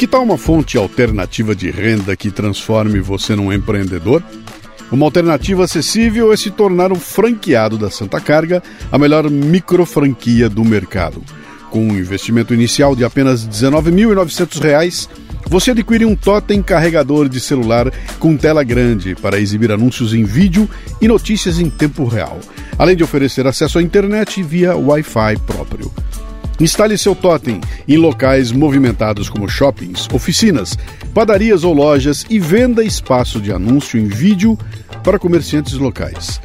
Que tal uma fonte alternativa de renda que transforme você num empreendedor? Uma alternativa acessível é se tornar um franqueado da Santa Carga, a melhor micro franquia do mercado. Com um investimento inicial de apenas R$ 19.900, você adquire um totem carregador de celular com tela grande para exibir anúncios em vídeo e notícias em tempo real, além de oferecer acesso à internet via Wi-Fi próprio. Instale seu totem em locais movimentados como shoppings, oficinas, padarias ou lojas e venda espaço de anúncio em vídeo para comerciantes locais.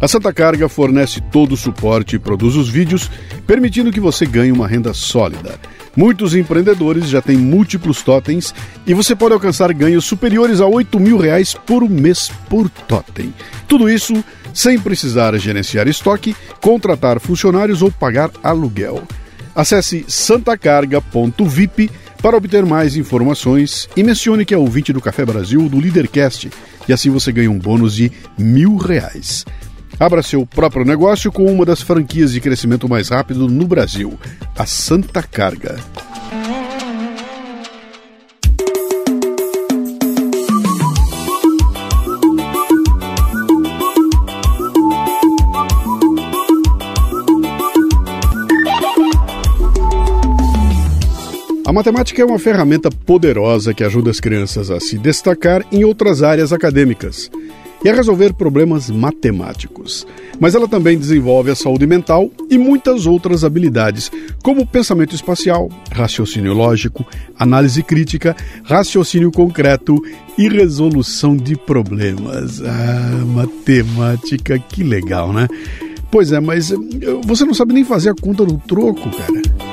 A Santa Carga fornece todo o suporte e produz os vídeos, permitindo que você ganhe uma renda sólida. Muitos empreendedores já têm múltiplos totens e você pode alcançar ganhos superiores a 8 mil reais por mês por totem. Tudo isso sem precisar gerenciar estoque, contratar funcionários ou pagar aluguel. Acesse santacarga.vip para obter mais informações e mencione que é ouvinte do Café Brasil do Leadercast e assim você ganha um bônus de mil reais. Abra seu próprio negócio com uma das franquias de crescimento mais rápido no Brasil, a Santa Carga. A matemática é uma ferramenta poderosa que ajuda as crianças a se destacar em outras áreas acadêmicas e a resolver problemas matemáticos. Mas ela também desenvolve a saúde mental e muitas outras habilidades, como pensamento espacial, raciocínio lógico, análise crítica, raciocínio concreto e resolução de problemas. Ah, matemática, que legal, né? Pois é, mas eh, você não sabe nem fazer a conta do troco, cara.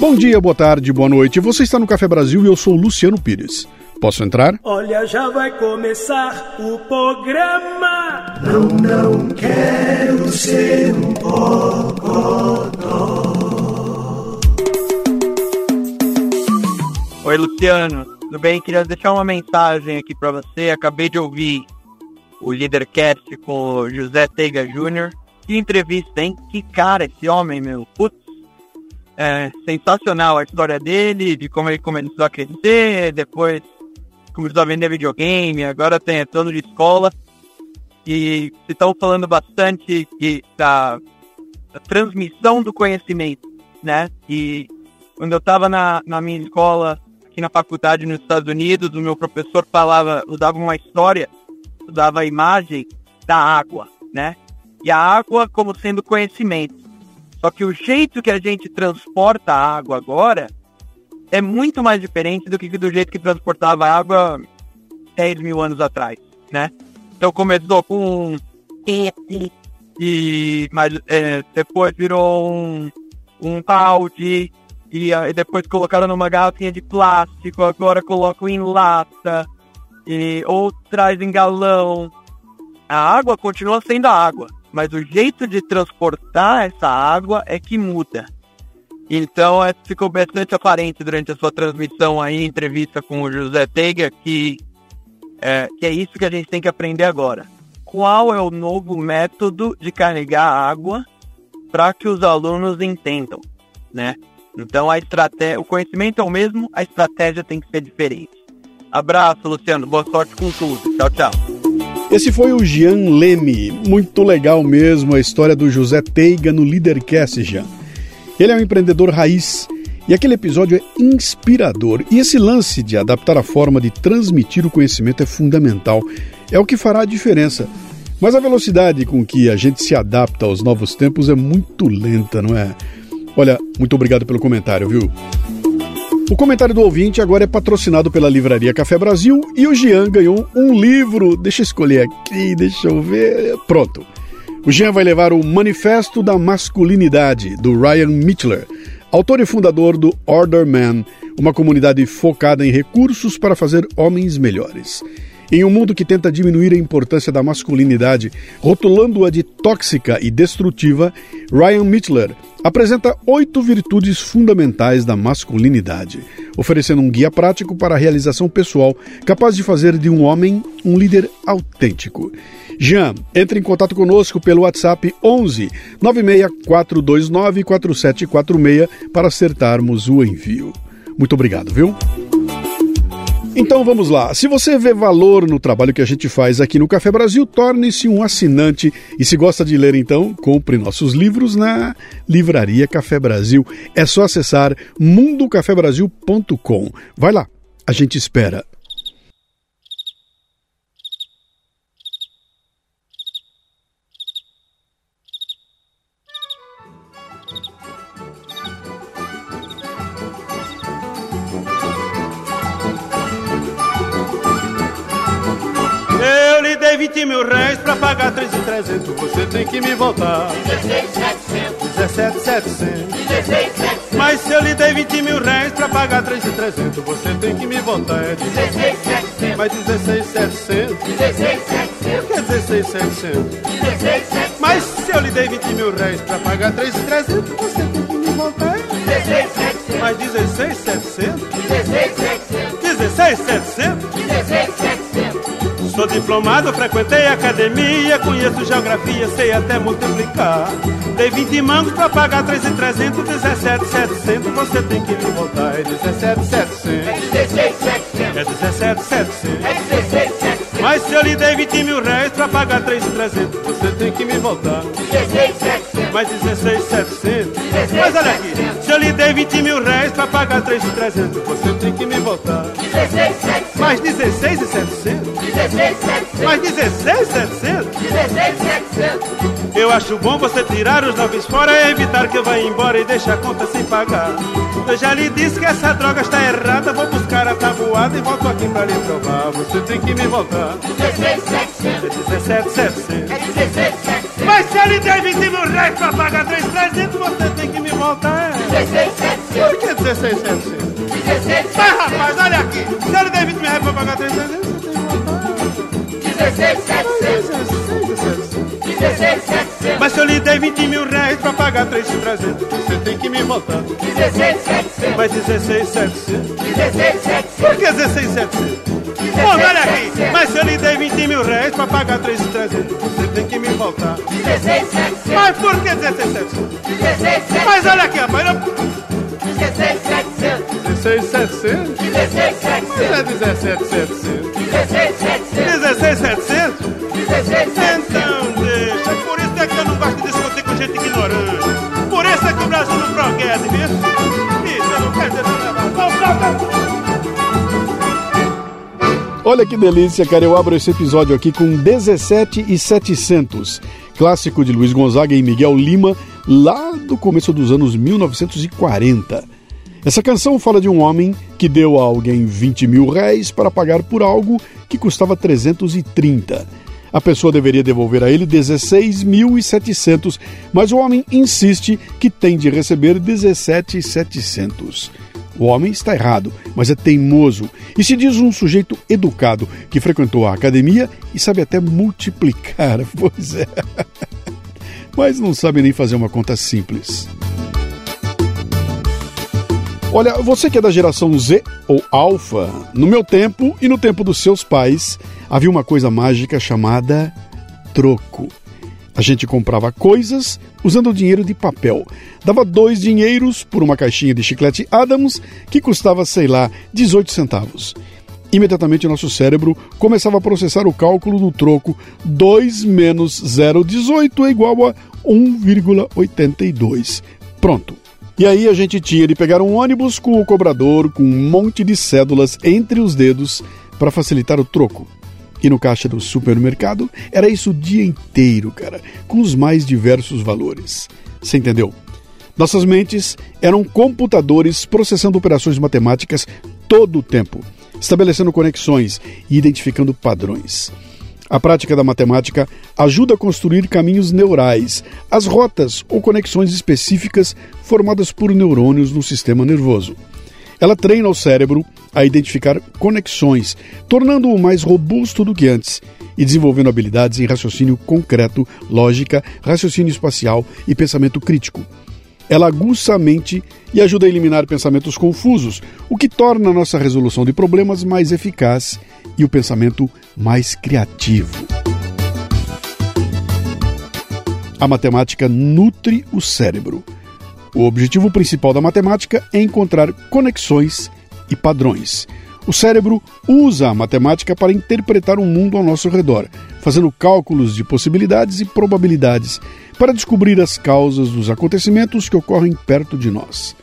Bom dia, boa tarde, boa noite. Você está no Café Brasil e eu sou o Luciano Pires. Posso entrar? Olha, já vai começar o programa. Não, não quero ser um bocodó. Oi, Luciano. Tudo bem? Queria deixar uma mensagem aqui para você. Acabei de ouvir o Leadercast com o José Teiga Jr. Que entrevista, hein? Que cara esse homem, meu. Putz, é sensacional a história dele, de como ele começou a crescer, depois começou a vender videogame, agora tem retorno de escola. E estão falando bastante da, da, transmissão do conhecimento, né? E quando eu estava na, na minha escola, aqui na faculdade nos Estados Unidos, o meu professor falava, usava uma história, usava a imagem da água, né? E a água como sendo conhecimento. Só que o jeito que a gente transporta a água agora é muito mais diferente do que do jeito que transportava a água 10 mil anos atrás, né? Então começou com e mas é, depois virou um, um balde e, e depois colocaram numa garrafinha de plástico, agora colocam em lata e ou traz em galão. A água continua sendo a água, mas o jeito de transportar essa água é que muda. Então é, ficou bastante aparente durante a sua transmissão aí, entrevista com o José Teiga, que é, que é isso que a gente tem que aprender agora. Qual é o novo método de carregar água para que os alunos entendam, né? Então a estratégia, o conhecimento é o mesmo, a estratégia tem que ser diferente. Abraço, Luciano. Boa sorte com tudo. Tchau, tchau. Esse foi o Jean Leme. Muito legal mesmo a história do José Teiga no Leadercast, Jean. Ele é um empreendedor raiz e aquele episódio é inspirador. E esse lance de adaptar a forma de transmitir o conhecimento é fundamental. É o que fará a diferença. Mas a velocidade com que a gente se adapta aos novos tempos é muito lenta, não é? Olha, muito obrigado pelo comentário, viu? O comentário do ouvinte agora é patrocinado pela Livraria Café Brasil e o Jean ganhou um livro. Deixa eu escolher aqui, deixa eu ver. Pronto. O Jean vai levar o Manifesto da Masculinidade, do Ryan Michler, autor e fundador do Order Man, uma comunidade focada em recursos para fazer homens melhores. Em um mundo que tenta diminuir a importância da masculinidade, rotulando-a de tóxica e destrutiva, Ryan Michler apresenta oito virtudes fundamentais da masculinidade, oferecendo um guia prático para a realização pessoal capaz de fazer de um homem um líder autêntico. Jean, entre em contato conosco pelo WhatsApp 11 96429 4746 para acertarmos o envio. Muito obrigado, viu? Então vamos lá. Se você vê valor no trabalho que a gente faz aqui no Café Brasil, torne-se um assinante. E se gosta de ler, então, compre nossos livros na Livraria Café Brasil. É só acessar mundocafebrasil.com. Vai lá, a gente espera. 20 mil réis pra pagar 3,300. Você tem que me voltar. 16,700. 17,700. 16,700. Mas se eu lhe dei 20 mil réis pra pagar 3,300, você tem que me voltar. É 16,700. Mas 16,700. 16,700. Por que 16,700? 16,700. Mas se eu lhe dei 20 mil réis pra pagar 3,300, você tem que me voltar. 16,700. Mas 16,700? Diplomado, frequentei academia, conheço geografia, sei até multiplicar. Dei 20 mangos pra pagar 3,300, 17,700, você tem que me voltar. É 17,700. É 16,700. É 17,700. É 16,700. Mas se eu lhe dei 20 mil reais pra pagar 3,300, você tem que me voltar. 16,700. Mais 16,700. 16,700. Mas olha aqui, se eu lhe dei 20 mil reais pra pagar 3,300, você tem que me voltar. 16,700. Mais 16,700. 16,700. Mais 16,700. 16,700. Eu acho bom você tirar os noves fora e evitar que eu vá embora e deixe a conta sem pagar. Eu já lhe disse que essa droga está errada, vou buscar a tabuada e volto aqui pra lhe provar. Você tem que me voltar. 16,700. É 17,700. É 16,700. Mas se eu lhe der 20 mil reais pra pagar 3,300, você tem que me voltar. 16,700. Por que 16,700? 16,700. Mas rapaz, olha aqui. Se eu lhe der 20 mil reais pra pagar 3,300, você tem que voltar. 16,700. 16,700. 16,700. Mas se eu lhe der 20 mil reais pra pagar 3,300, você tem que me voltar. 16,700. Mas 16,700. 16,700. Por que 16,700? Bom, olha aqui. Mas se eu lhe dei 20 mil reais pra pagar 3,300, você tem que me voltar. 16,700. Mas por que 16,700? 16,700. Mas olha aqui, rapaz. eu- 16,700. 16,700? Mas é 16,700. 17,700. 16,700. 16,700? 16,700. Então deixa. Por isso é que eu não gosto de discutir com gente ignorante. Por isso é que o Brasil não progrede, viu? Isso, eu não quero dizer nada. Não, não. Olha que delícia, cara. Eu abro esse episódio aqui com 17 e 700, clássico de Luiz Gonzaga e Miguel Lima, lá do começo dos anos 1940. Essa canção fala de um homem que deu a alguém 20 mil réis para pagar por algo que custava 330. A pessoa deveria devolver a ele 16.700, mas o homem insiste que tem de receber 17.700. O homem está errado, mas é teimoso e se diz um sujeito educado que frequentou a academia e sabe até multiplicar. Pois é. Mas não sabe nem fazer uma conta simples. Olha, você que é da geração Z ou Alpha, no meu tempo e no tempo dos seus pais, havia uma coisa mágica chamada troco. A gente comprava coisas usando dinheiro de papel. Dava dois dinheiros por uma caixinha de chiclete Adams que custava, sei lá, 18 centavos. Imediatamente nosso cérebro começava a processar o cálculo do troco 2 menos 0,18 é igual a 1,82. Pronto. E aí a gente tinha de pegar um ônibus com o cobrador com um monte de cédulas entre os dedos para facilitar o troco. E no caixa do supermercado era isso o dia inteiro, cara, com os mais diversos valores. Você entendeu? Nossas mentes eram computadores processando operações matemáticas todo o tempo, estabelecendo conexões e identificando padrões. A prática da matemática ajuda a construir caminhos neurais, as rotas ou conexões específicas formadas por neurônios no sistema nervoso. Ela treina o cérebro a identificar conexões, tornando-o mais robusto do que antes e desenvolvendo habilidades em raciocínio concreto, lógica, raciocínio espacial e pensamento crítico. Ela aguça a mente e ajuda a eliminar pensamentos confusos, o que torna a nossa resolução de problemas mais eficaz e o pensamento mais criativo. A matemática nutre o cérebro. O objetivo principal da matemática é encontrar conexões e padrões. O cérebro usa a matemática para interpretar o mundo ao nosso redor, fazendo cálculos de possibilidades e probabilidades para descobrir as causas dos acontecimentos que ocorrem perto de nós.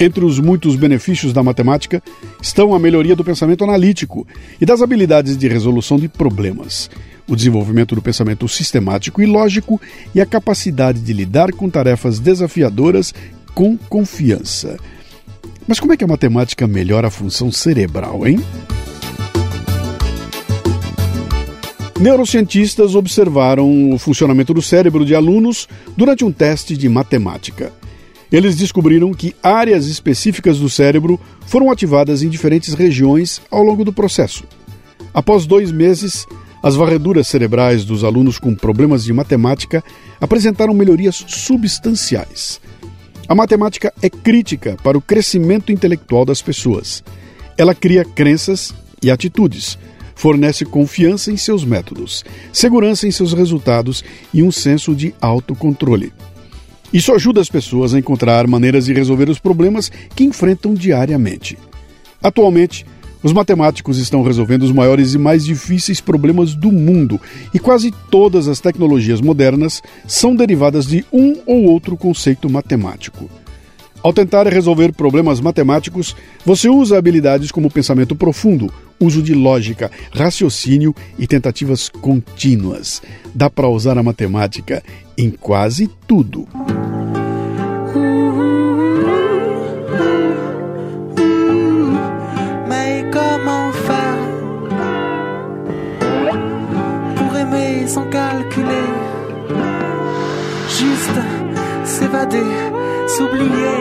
Entre os muitos benefícios da matemática estão a melhoria do pensamento analítico e das habilidades de resolução de problemas, o desenvolvimento do pensamento sistemático e lógico e a capacidade de lidar com tarefas desafiadoras com confiança. Mas como é que a matemática melhora a função cerebral, hein? Neurocientistas observaram o funcionamento do cérebro de alunos durante um teste de matemática. Eles descobriram que áreas específicas do cérebro foram ativadas em diferentes regiões ao longo do processo. Após dois meses, as varreduras cerebrais dos alunos com problemas de matemática apresentaram melhorias substanciais. A matemática é crítica para o crescimento intelectual das pessoas. Ela cria crenças e atitudes, fornece confiança em seus métodos, segurança em seus resultados e um senso de autocontrole. Isso ajuda as pessoas a encontrar maneiras de resolver os problemas que enfrentam diariamente. Atualmente, os matemáticos estão resolvendo os maiores e mais difíceis problemas do mundo, e quase todas as tecnologias modernas são derivadas de um ou outro conceito matemático. Ao tentar resolver problemas matemáticos, você usa habilidades como pensamento profundo, uso de lógica, raciocínio e tentativas contínuas. Dá para usar a matemática em quase tudo. Sans calculer, s'évader, s'oublier.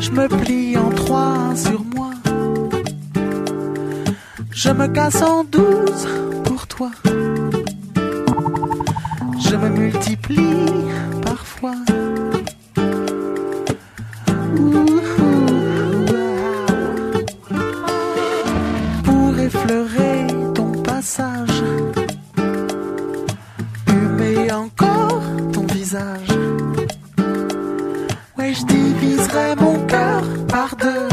Je me plie en trois sur moi, je me casse en douze pour toi. Je me multiplie parfois. Ouais, je diviserai mon cœur par deux.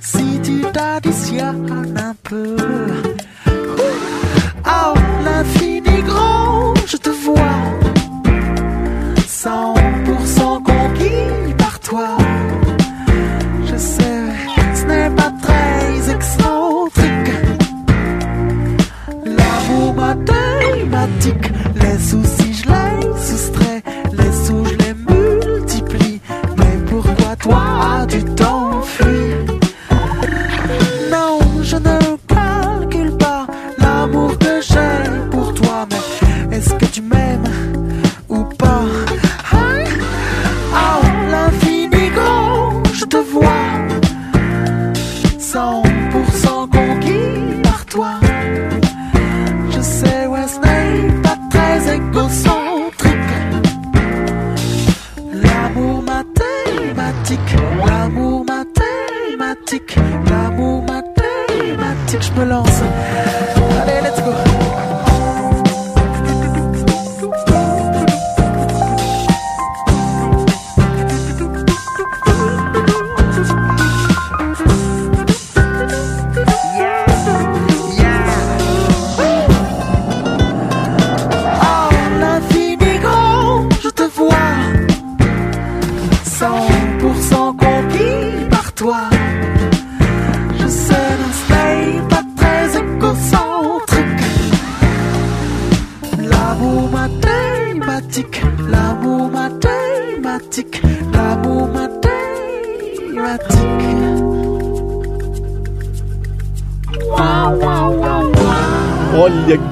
Si tu t'additionnes un peu.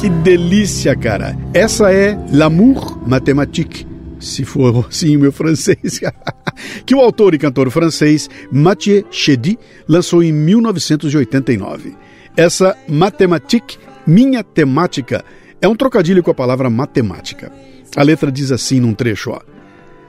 Que delícia, cara. Essa é L'amour mathématique, se for assim o meu francês. que o autor e cantor francês Mathieu Chedy lançou em 1989. Essa mathématique, minha temática, é um trocadilho com a palavra matemática. A letra diz assim num trecho, ó.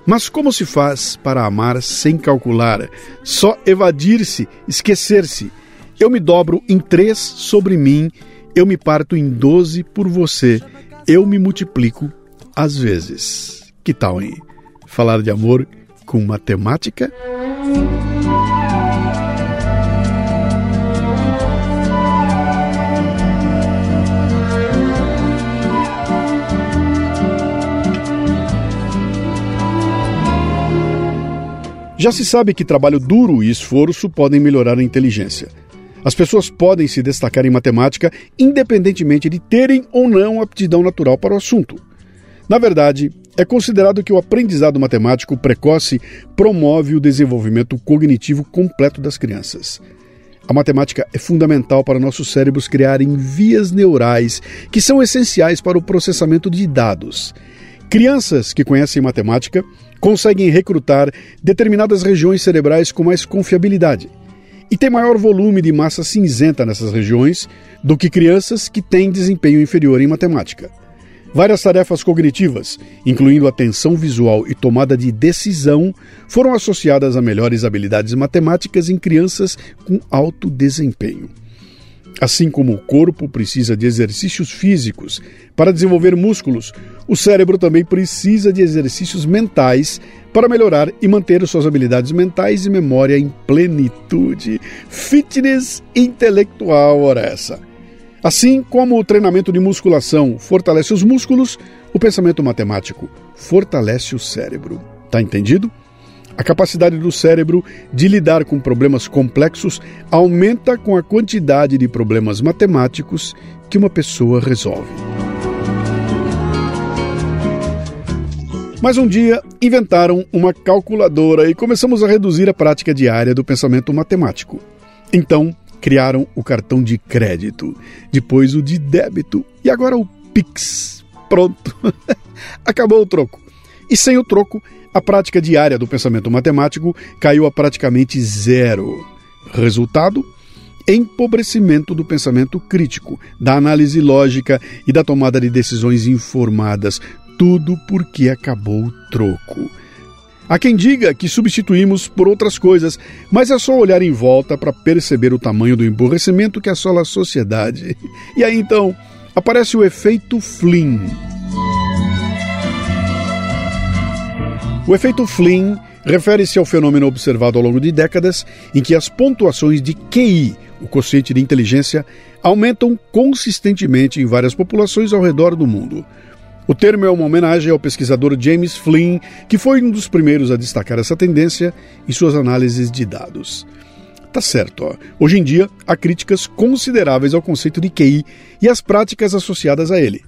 Mas como se faz para amar sem calcular? Só evadir-se, esquecer-se. Eu me dobro em três sobre mim, eu me parto em doze por você, eu me multiplico às vezes. Que tal, hein? Falar de amor com matemática? Já se sabe que trabalho duro e esforço podem melhorar a inteligência. As pessoas podem se destacar em matemática independentemente de terem ou não aptidão natural para o assunto. Na verdade, é considerado que o aprendizado matemático precoce promove o desenvolvimento cognitivo completo das crianças. A matemática é fundamental para nossos cérebros criarem vias neurais que são essenciais para o processamento de dados. Crianças que conhecem matemática conseguem recrutar determinadas regiões cerebrais com mais confiabilidade e têm maior volume de massa cinzenta nessas regiões do que crianças que têm desempenho inferior em matemática. Várias tarefas cognitivas, incluindo atenção visual e tomada de decisão, foram associadas a melhores habilidades matemáticas em crianças com alto desempenho. Assim como o corpo precisa de exercícios físicos para desenvolver músculos, o cérebro também precisa de exercícios mentais para melhorar e manter suas habilidades mentais e memória em plenitude. Fitness intelectual, ora essa. Assim como o treinamento de musculação fortalece os músculos, o pensamento matemático fortalece o cérebro. Tá entendido? A capacidade do cérebro de lidar com problemas complexos aumenta com a quantidade de problemas matemáticos que uma pessoa resolve. Mas um dia inventaram uma calculadora e começamos a reduzir a prática diária do pensamento matemático. Então, criaram o cartão de crédito, depois o de débito e agora o Pix. Pronto. Acabou o troco. E sem o troco, a prática diária do pensamento matemático caiu a praticamente zero. Resultado? Empobrecimento do pensamento crítico, da análise lógica e da tomada de decisões informadas. Tudo porque acabou o troco. Há quem diga que substituímos por outras coisas, mas é só olhar em volta para perceber o tamanho do emborrecimento que assola a sociedade. E aí então aparece o efeito Flynn. O efeito Flynn refere-se ao fenômeno observado ao longo de décadas em que as pontuações de QI, o quociente de inteligência, aumentam consistentemente em várias populações ao redor do mundo. O termo é uma homenagem ao pesquisador James Flynn, que foi um dos primeiros a destacar essa tendência em suas análises de dados. Tá certo, ó. hoje em dia há críticas consideráveis ao conceito de QI e às práticas associadas a ele.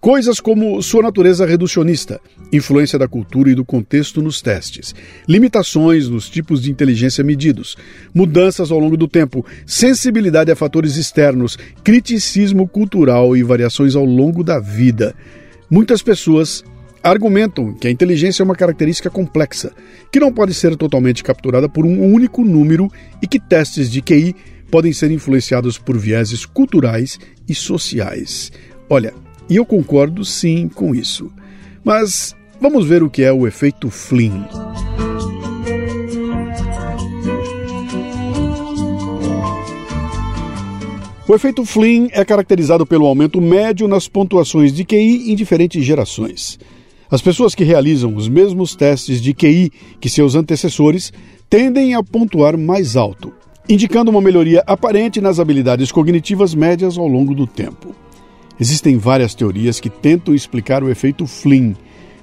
Coisas como sua natureza reducionista, influência da cultura e do contexto nos testes, limitações nos tipos de inteligência medidos, mudanças ao longo do tempo, sensibilidade a fatores externos, criticismo cultural e variações ao longo da vida. Muitas pessoas argumentam que a inteligência é uma característica complexa, que não pode ser totalmente capturada por um único número e que testes de QI podem ser influenciados por vieses culturais e sociais. Olha, e eu concordo sim com isso. Mas vamos ver o que é o efeito Flynn. O efeito Flynn é caracterizado pelo aumento médio nas pontuações de QI em diferentes gerações. As pessoas que realizam os mesmos testes de QI que seus antecessores tendem a pontuar mais alto, indicando uma melhoria aparente nas habilidades cognitivas médias ao longo do tempo. Existem várias teorias que tentam explicar o efeito Flynn.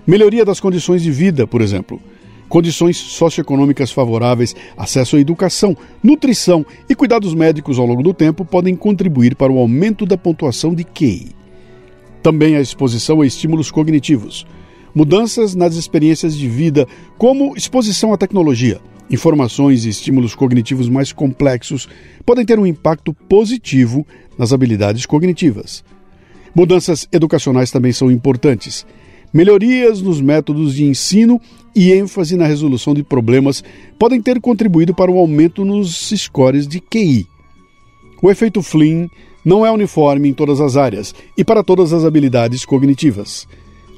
Melhoria das condições de vida, por exemplo. Condições socioeconômicas favoráveis, acesso à educação, nutrição e cuidados médicos ao longo do tempo podem contribuir para o aumento da pontuação de QI. Também a exposição a estímulos cognitivos. Mudanças nas experiências de vida, como exposição à tecnologia, informações e estímulos cognitivos mais complexos, podem ter um impacto positivo nas habilidades cognitivas. Mudanças educacionais também são importantes. Melhorias nos métodos de ensino e ênfase na resolução de problemas podem ter contribuído para o aumento nos scores de QI. O efeito Flynn não é uniforme em todas as áreas e para todas as habilidades cognitivas.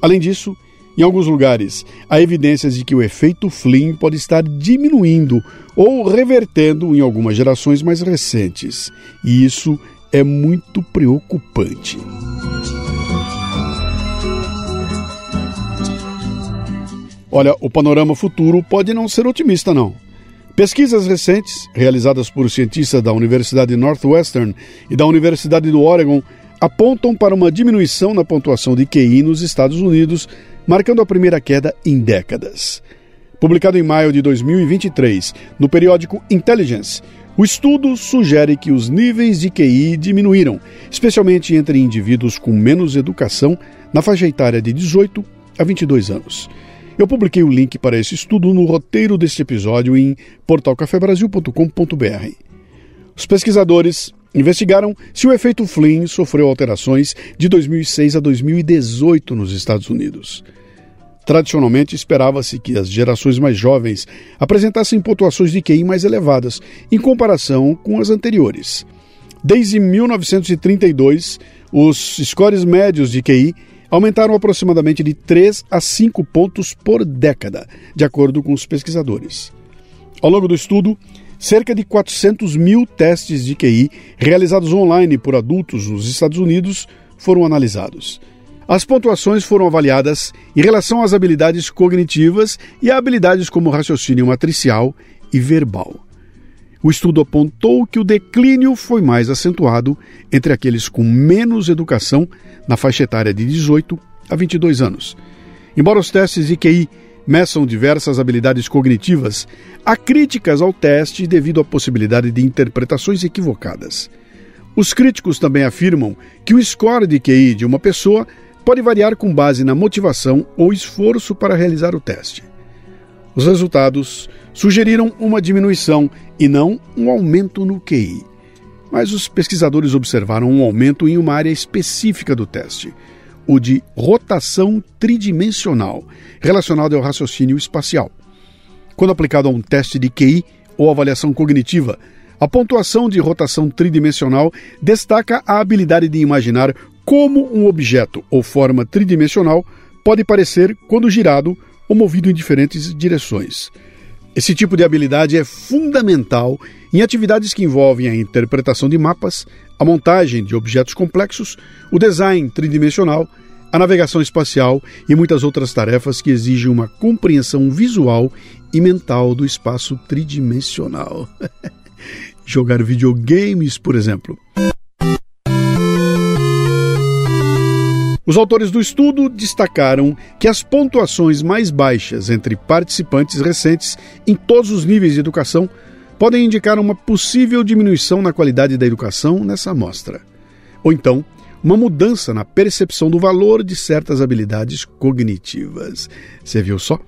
Além disso, em alguns lugares, há evidências de que o efeito Flynn pode estar diminuindo ou revertendo em algumas gerações mais recentes, e isso é muito preocupante. Olha, o panorama futuro pode não ser otimista, não. Pesquisas recentes, realizadas por cientistas da Universidade Northwestern e da Universidade do Oregon, apontam para uma diminuição na pontuação de QI nos Estados Unidos, marcando a primeira queda em décadas. Publicado em maio de 2023 no periódico Intelligence, o estudo sugere que os níveis de QI diminuíram, especialmente entre indivíduos com menos educação na faixa etária de 18 a 22 anos. Eu publiquei o link para esse estudo no roteiro deste episódio em portalcafebrasil.com.br. Os pesquisadores investigaram se o efeito Flynn sofreu alterações de 2006 a 2018 nos Estados Unidos. Tradicionalmente, esperava-se que as gerações mais jovens apresentassem pontuações de QI mais elevadas em comparação com as anteriores. Desde 1932, os scores médios de QI aumentaram aproximadamente de 3 a 5 pontos por década, de acordo com os pesquisadores. Ao longo do estudo, cerca de 400 mil testes de QI realizados online por adultos nos Estados Unidos foram analisados. As pontuações foram avaliadas em relação às habilidades cognitivas e a habilidades como raciocínio matricial e verbal. O estudo apontou que o declínio foi mais acentuado entre aqueles com menos educação na faixa etária de 18 a 22 anos. Embora os testes de QI meçam diversas habilidades cognitivas, há críticas ao teste devido à possibilidade de interpretações equivocadas. Os críticos também afirmam que o score de QI de uma pessoa pode variar com base na motivação ou esforço para realizar o teste. Os resultados sugeriram uma diminuição e não um aumento no QI. Mas os pesquisadores observaram um aumento em uma área específica do teste, o de rotação tridimensional, relacionado ao raciocínio espacial. Quando aplicado a um teste de QI ou avaliação cognitiva, a pontuação de rotação tridimensional destaca a habilidade de imaginar como um objeto ou forma tridimensional pode parecer quando girado ou movido em diferentes direções. Esse tipo de habilidade é fundamental em atividades que envolvem a interpretação de mapas, a montagem de objetos complexos, o design tridimensional, a navegação espacial e muitas outras tarefas que exigem uma compreensão visual e mental do espaço tridimensional. Jogar videogames, por exemplo. Os autores do estudo destacaram que as pontuações mais baixas entre participantes recentes em todos os níveis de educação podem indicar uma possível diminuição na qualidade da educação nessa amostra. Ou então, uma mudança na percepção do valor de certas habilidades cognitivas. Você viu só?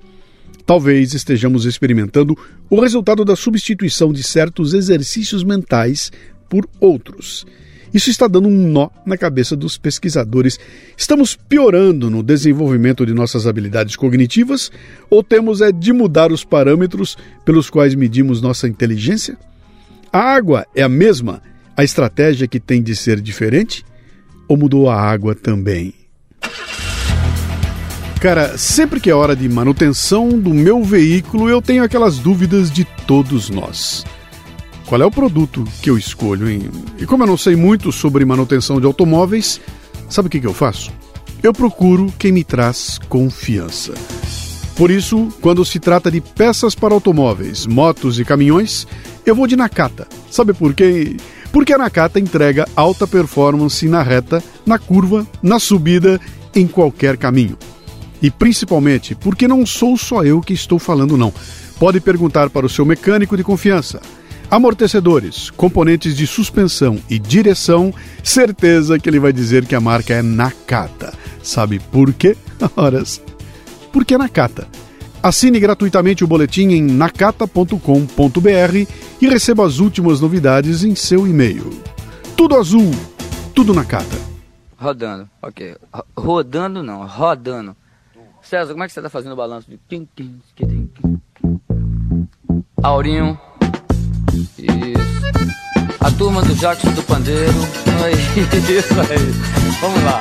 Talvez estejamos experimentando o resultado da substituição de certos exercícios mentais por outros. Isso está dando um nó na cabeça dos pesquisadores. Estamos piorando no desenvolvimento de nossas habilidades cognitivas ou temos é de mudar os parâmetros pelos quais medimos nossa inteligência? A água é a mesma? A estratégia que tem de ser diferente? Ou mudou a água também? Cara, sempre que é hora de manutenção do meu veículo, eu tenho aquelas dúvidas de todos nós qual é o produto que eu escolho? E como eu não sei muito sobre manutenção de automóveis, sabe o que, que eu faço? Eu procuro quem me traz confiança. Por isso, quando se trata de peças para automóveis, motos e caminhões, eu vou de Nakata. Sabe por quê? Porque a Nakata entrega alta performance na reta, na curva, na subida, em qualquer caminho. E principalmente porque não sou só eu que estou falando, não. Pode perguntar para o seu mecânico de confiança. Amortecedores, componentes de suspensão e direção, certeza que ele vai dizer que a marca é Nakata. Sabe por quê? Horas. Porque é Nakata. Assine gratuitamente o boletim em nakata.com.br e receba as últimas novidades em seu e-mail. Tudo azul, tudo Nakata. Rodando, ok. Rodando não, rodando. César, como é que você está fazendo o balanço de. Aurinho. A turma do Jackson do Pandeiro. Isso aí. Vamos lá.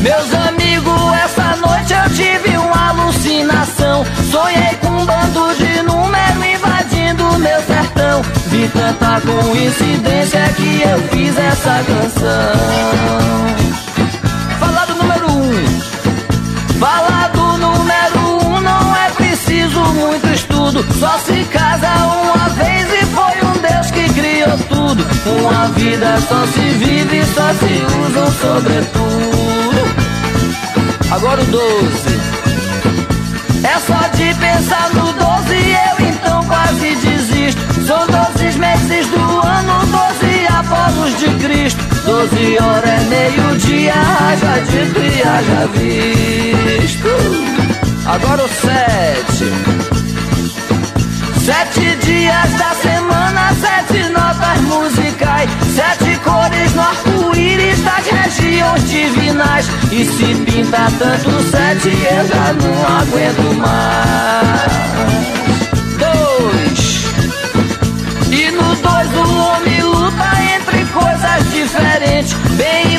Meus amigos, essa noite eu tive uma alucinação. Sonhei com um bando de número invadindo meu sertão. Vi tanta coincidência que eu fiz essa canção. Só se casa uma vez e foi um Deus que criou tudo. Uma vida só se vive, só se usa um sobretudo. Agora o 12. É só de pensar no 12 eu então quase desisto. São 12 meses do ano, 12 Apolos de Cristo. 12 horas é meio-dia, haja dito e haja visto. Agora o 7. Sete dias da semana, sete notas musicais, sete cores no arco-íris das regiões divinais. E se pinta tanto sete, eu já não aguento mais. Dois. E no dois o homem luta entre coisas diferentes, bem e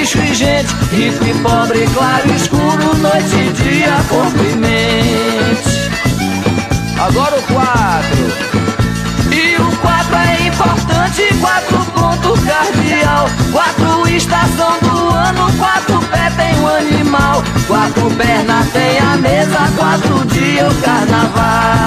bicho e gente, rico e pobre, claro e escuro, noite e dia, corpo e mente. Agora o quatro. E o quatro é importante, quatro ponto cardeal. Quatro estação do ano, quatro pé tem um animal. Quatro pernas tem a mesa, quatro dias o carnaval.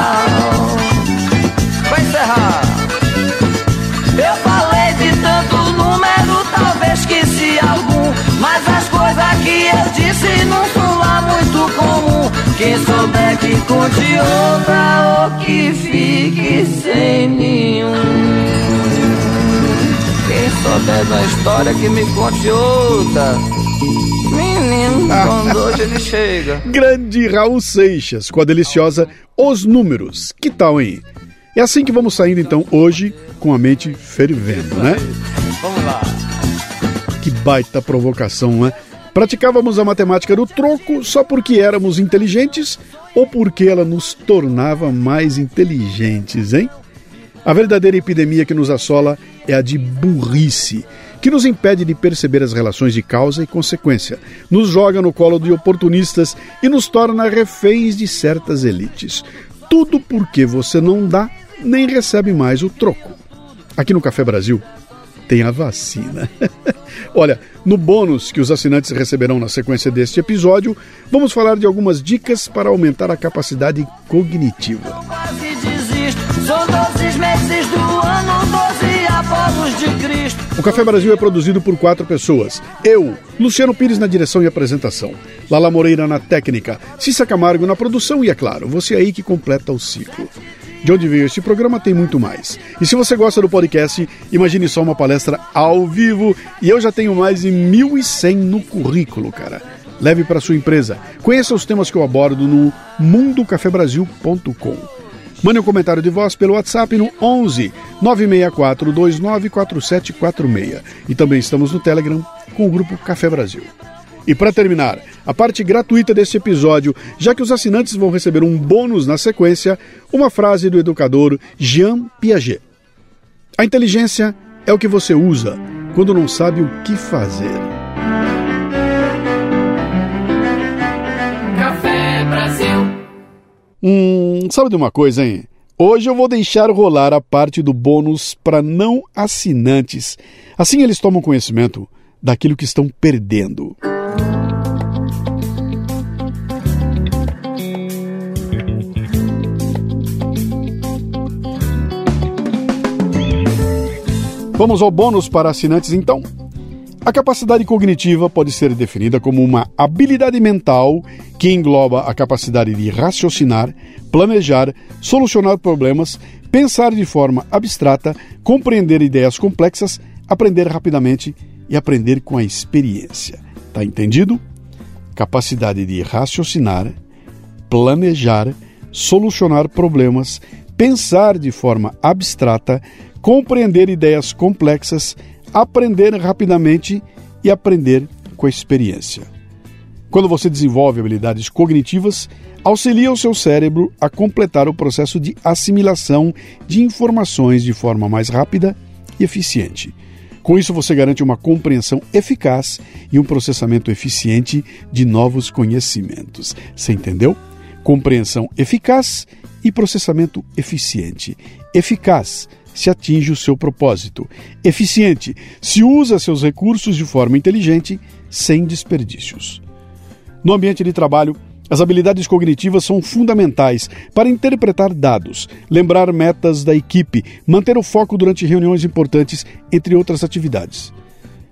Quem souber que conte outra ou que fique sem nenhum. Quem souber da história que me conte outra. Menino, quando hoje ele chega. Grande Raul Seixas, com a deliciosa Os Números. Que tal, hein? É assim que vamos saindo então hoje com a mente fervendo, né? Vamos lá. Que baita provocação, né? Praticávamos a matemática do troco só porque éramos inteligentes ou porque ela nos tornava mais inteligentes, hein? A verdadeira epidemia que nos assola é a de burrice, que nos impede de perceber as relações de causa e consequência, nos joga no colo de oportunistas e nos torna reféns de certas elites. Tudo porque você não dá nem recebe mais o troco. Aqui no Café Brasil tem a vacina. Olha, no bônus que os assinantes receberão na sequência deste episódio, vamos falar de algumas dicas para aumentar a capacidade cognitiva. Quase desisto, são 12 meses do ano, 12 Apolos de Cristo. O Café Brasil é produzido por quatro pessoas. Eu, Luciano Pires na direção e apresentação, Lala Moreira na técnica, Cissa Camargo na produção e, é claro, você aí que completa o ciclo. De onde veio este programa tem muito mais. E se você gosta do podcast, imagine só uma palestra ao vivo e eu já tenho mais de 1.100 no currículo, cara. Leve para sua empresa. Conheça os temas que eu abordo no mundocafebrasil.com. Mande um comentário de voz pelo WhatsApp no 11 964 294746. E também estamos no Telegram com o grupo Café Brasil. E para terminar, a parte gratuita deste episódio, já que os assinantes vão receber um bônus na sequência, uma frase do educador Jean Piaget. A inteligência é o que você usa quando não sabe o que fazer. Café Brasil. Hum, sabe de uma coisa, hein? Hoje eu vou deixar rolar a parte do bônus para não assinantes. Assim eles tomam conhecimento daquilo que estão perdendo. Vamos ao bônus para assinantes então. A capacidade cognitiva pode ser definida como uma habilidade mental que engloba a capacidade de raciocinar, planejar, solucionar problemas, pensar de forma abstrata, compreender ideias complexas, aprender rapidamente e aprender com a experiência. Tá entendido? Capacidade de raciocinar, planejar, solucionar problemas, pensar de forma abstrata, compreender ideias complexas, aprender rapidamente e aprender com a experiência. Quando você desenvolve habilidades cognitivas, auxilia o seu cérebro a completar o processo de assimilação de informações de forma mais rápida e eficiente. Com isso, você garante uma compreensão eficaz e um processamento eficiente de novos conhecimentos. Você entendeu? Compreensão eficaz e processamento eficiente. Eficaz se atinge o seu propósito. Eficiente se usa seus recursos de forma inteligente, sem desperdícios. No ambiente de trabalho, As habilidades cognitivas são fundamentais para interpretar dados, lembrar metas da equipe, manter o foco durante reuniões importantes, entre outras atividades.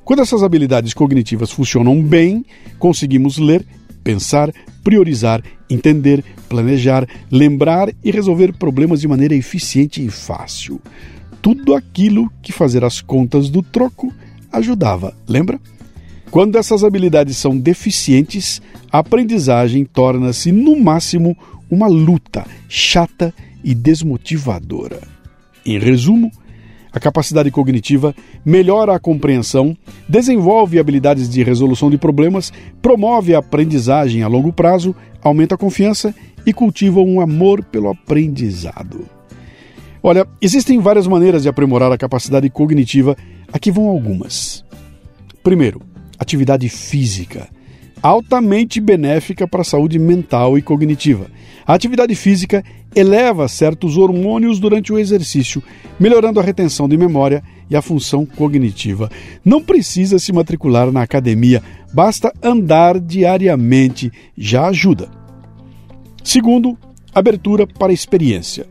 Quando essas habilidades cognitivas funcionam bem, conseguimos ler, pensar, priorizar, entender, planejar, lembrar e resolver problemas de maneira eficiente e fácil. Tudo aquilo que fazer as contas do troco ajudava, lembra? Quando essas habilidades são deficientes, a aprendizagem torna-se, no máximo, uma luta chata e desmotivadora. Em resumo, a capacidade cognitiva melhora a compreensão, desenvolve habilidades de resolução de problemas, promove a aprendizagem a longo prazo, aumenta a confiança e cultiva um amor pelo aprendizado. Olha, existem várias maneiras de aprimorar a capacidade cognitiva, aqui vão algumas. Primeiro, atividade física altamente benéfica para a saúde mental e cognitiva. A atividade física eleva certos hormônios durante o exercício, melhorando a retenção de memória e a função cognitiva. Não precisa se matricular na academia, basta andar diariamente, já ajuda. Segundo, abertura para experiência.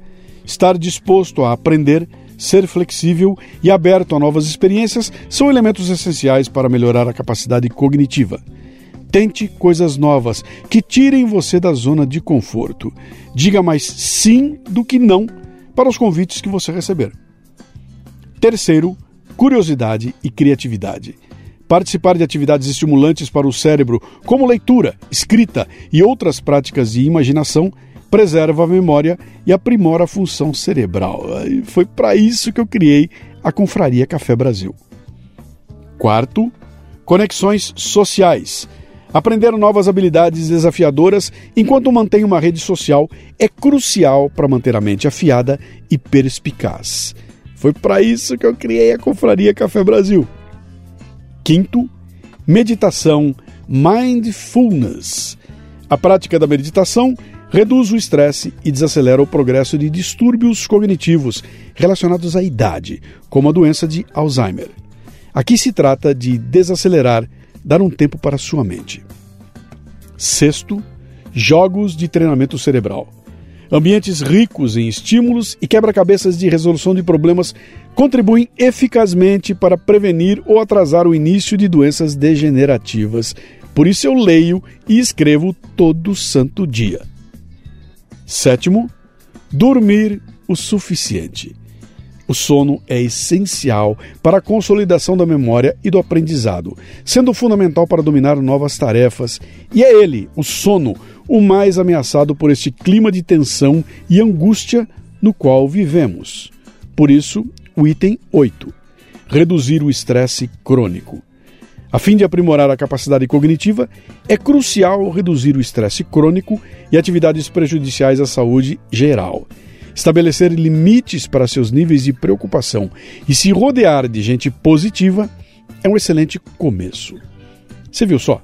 Estar disposto a aprender, ser flexível e aberto a novas experiências são elementos essenciais para melhorar a capacidade cognitiva. Tente coisas novas que tirem você da zona de conforto. Diga mais sim do que não para os convites que você receber. Terceiro, curiosidade e criatividade. Participar de atividades estimulantes para o cérebro, como leitura, escrita e outras práticas de imaginação, preserva a memória e aprimora a função cerebral. Foi para isso que eu criei a Confraria Café Brasil. Quarto, conexões sociais Aprender novas habilidades desafiadoras enquanto mantém uma rede social é crucial para manter a mente afiada e perspicaz. Foi para isso que eu criei a Confraria Café Brasil. Quinto, meditação mindfulness. A prática da meditação reduz o estresse e desacelera o progresso de distúrbios cognitivos relacionados à idade, como a doença de Alzheimer. Aqui se trata de desacelerar dar um tempo para sua mente. Sexto, jogos de treinamento cerebral. Ambientes ricos em estímulos e quebra-cabeças de resolução de problemas contribuem eficazmente para prevenir ou atrasar o início de doenças degenerativas. Por isso eu leio e escrevo todo santo dia. Sétimo, dormir o suficiente. O sono é essencial para a consolidação da memória e do aprendizado, sendo fundamental para dominar novas tarefas, e é ele, o sono, o mais ameaçado por este clima de tensão e angústia no qual vivemos. Por isso, o item 8: reduzir o estresse crônico. A fim de aprimorar a capacidade cognitiva, é crucial reduzir o estresse crônico e atividades prejudiciais à saúde geral estabelecer limites para seus níveis de preocupação e se rodear de gente positiva é um excelente começo. Você viu só?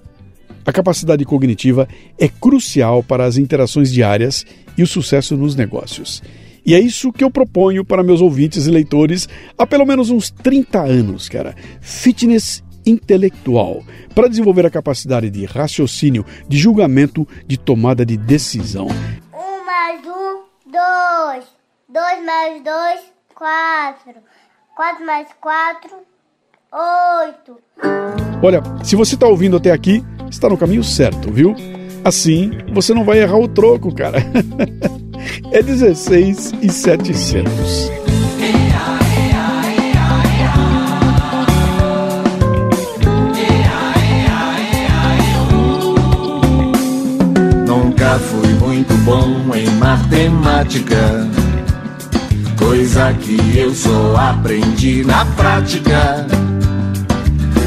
A capacidade cognitiva é crucial para as interações diárias e o sucesso nos negócios. E é isso que eu proponho para meus ouvintes e leitores há pelo menos uns 30 anos, cara. Fitness intelectual, para desenvolver a capacidade de raciocínio, de julgamento, de tomada de decisão. Um mais um dois. Dois mais dois, quatro. Quatro mais quatro, oito. Olha, se você está ouvindo até aqui, está no caminho certo, viu? Assim, você não vai errar o troco, cara. é 16 e 700. Matemática. Coisa que eu só aprendi na prática.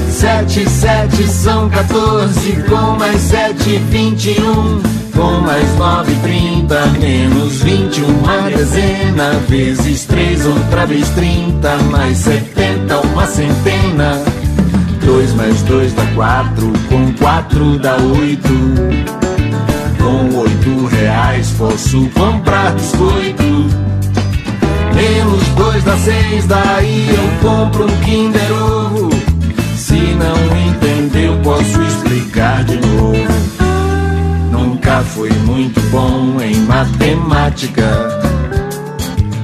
Sete, sete são 14, com mais sete, vinte e um. Com mais nove, trinta, menos vinte, uma dezena. Vezes três, outra vez trinta, mais setenta, uma centena. Dois mais dois dá quatro, com quatro dá oito. Com oito reais posso comprar biscoito. Menos dois dá seis, daí eu compro um Kinder Ovo. Se não entendeu, posso explicar de novo. Nunca foi muito bom em matemática.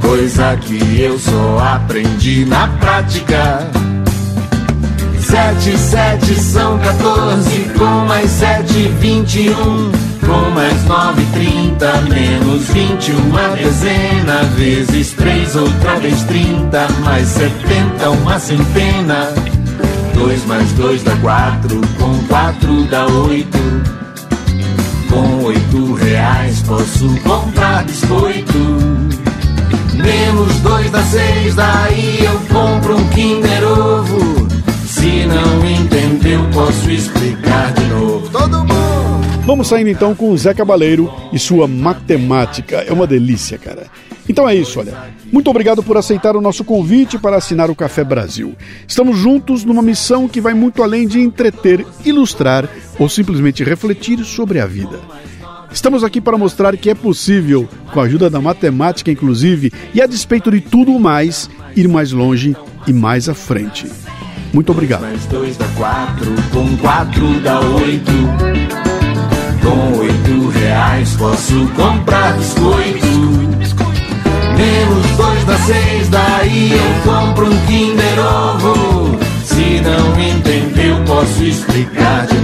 Coisa que eu só aprendi na prática. Sete, sete são 14, com mais sete, vinte e um. Com mais nove, trinta, menos vinte, uma dezena. Vezes três, outra vez trinta, mais setenta, uma centena. Dois mais dois dá quatro, com quatro dá oito. Com oito reais posso comprar biscoito. Menos dois dá seis, daí eu compro um Kinder Ovo. Se não entendeu, posso explicar de novo. Todo mundo! Vamos saindo então com o Zé Cabaleiro e sua matemática. É uma delícia, cara. Então é isso, olha. Muito obrigado por aceitar o nosso convite para assinar o Café Brasil. Estamos juntos numa missão que vai muito além de entreter, ilustrar ou simplesmente refletir sobre a vida. Estamos aqui para mostrar que é possível, com a ajuda da matemática inclusive, e a despeito de tudo mais, ir mais longe e mais à frente. Muito obrigado. Mais dois dá quatro, com quatro dá oito. Com oito reais posso comprar biscoito. Menos dois dá seis, daí eu compro um Kinder Ovo. Se não entendeu, posso explicar de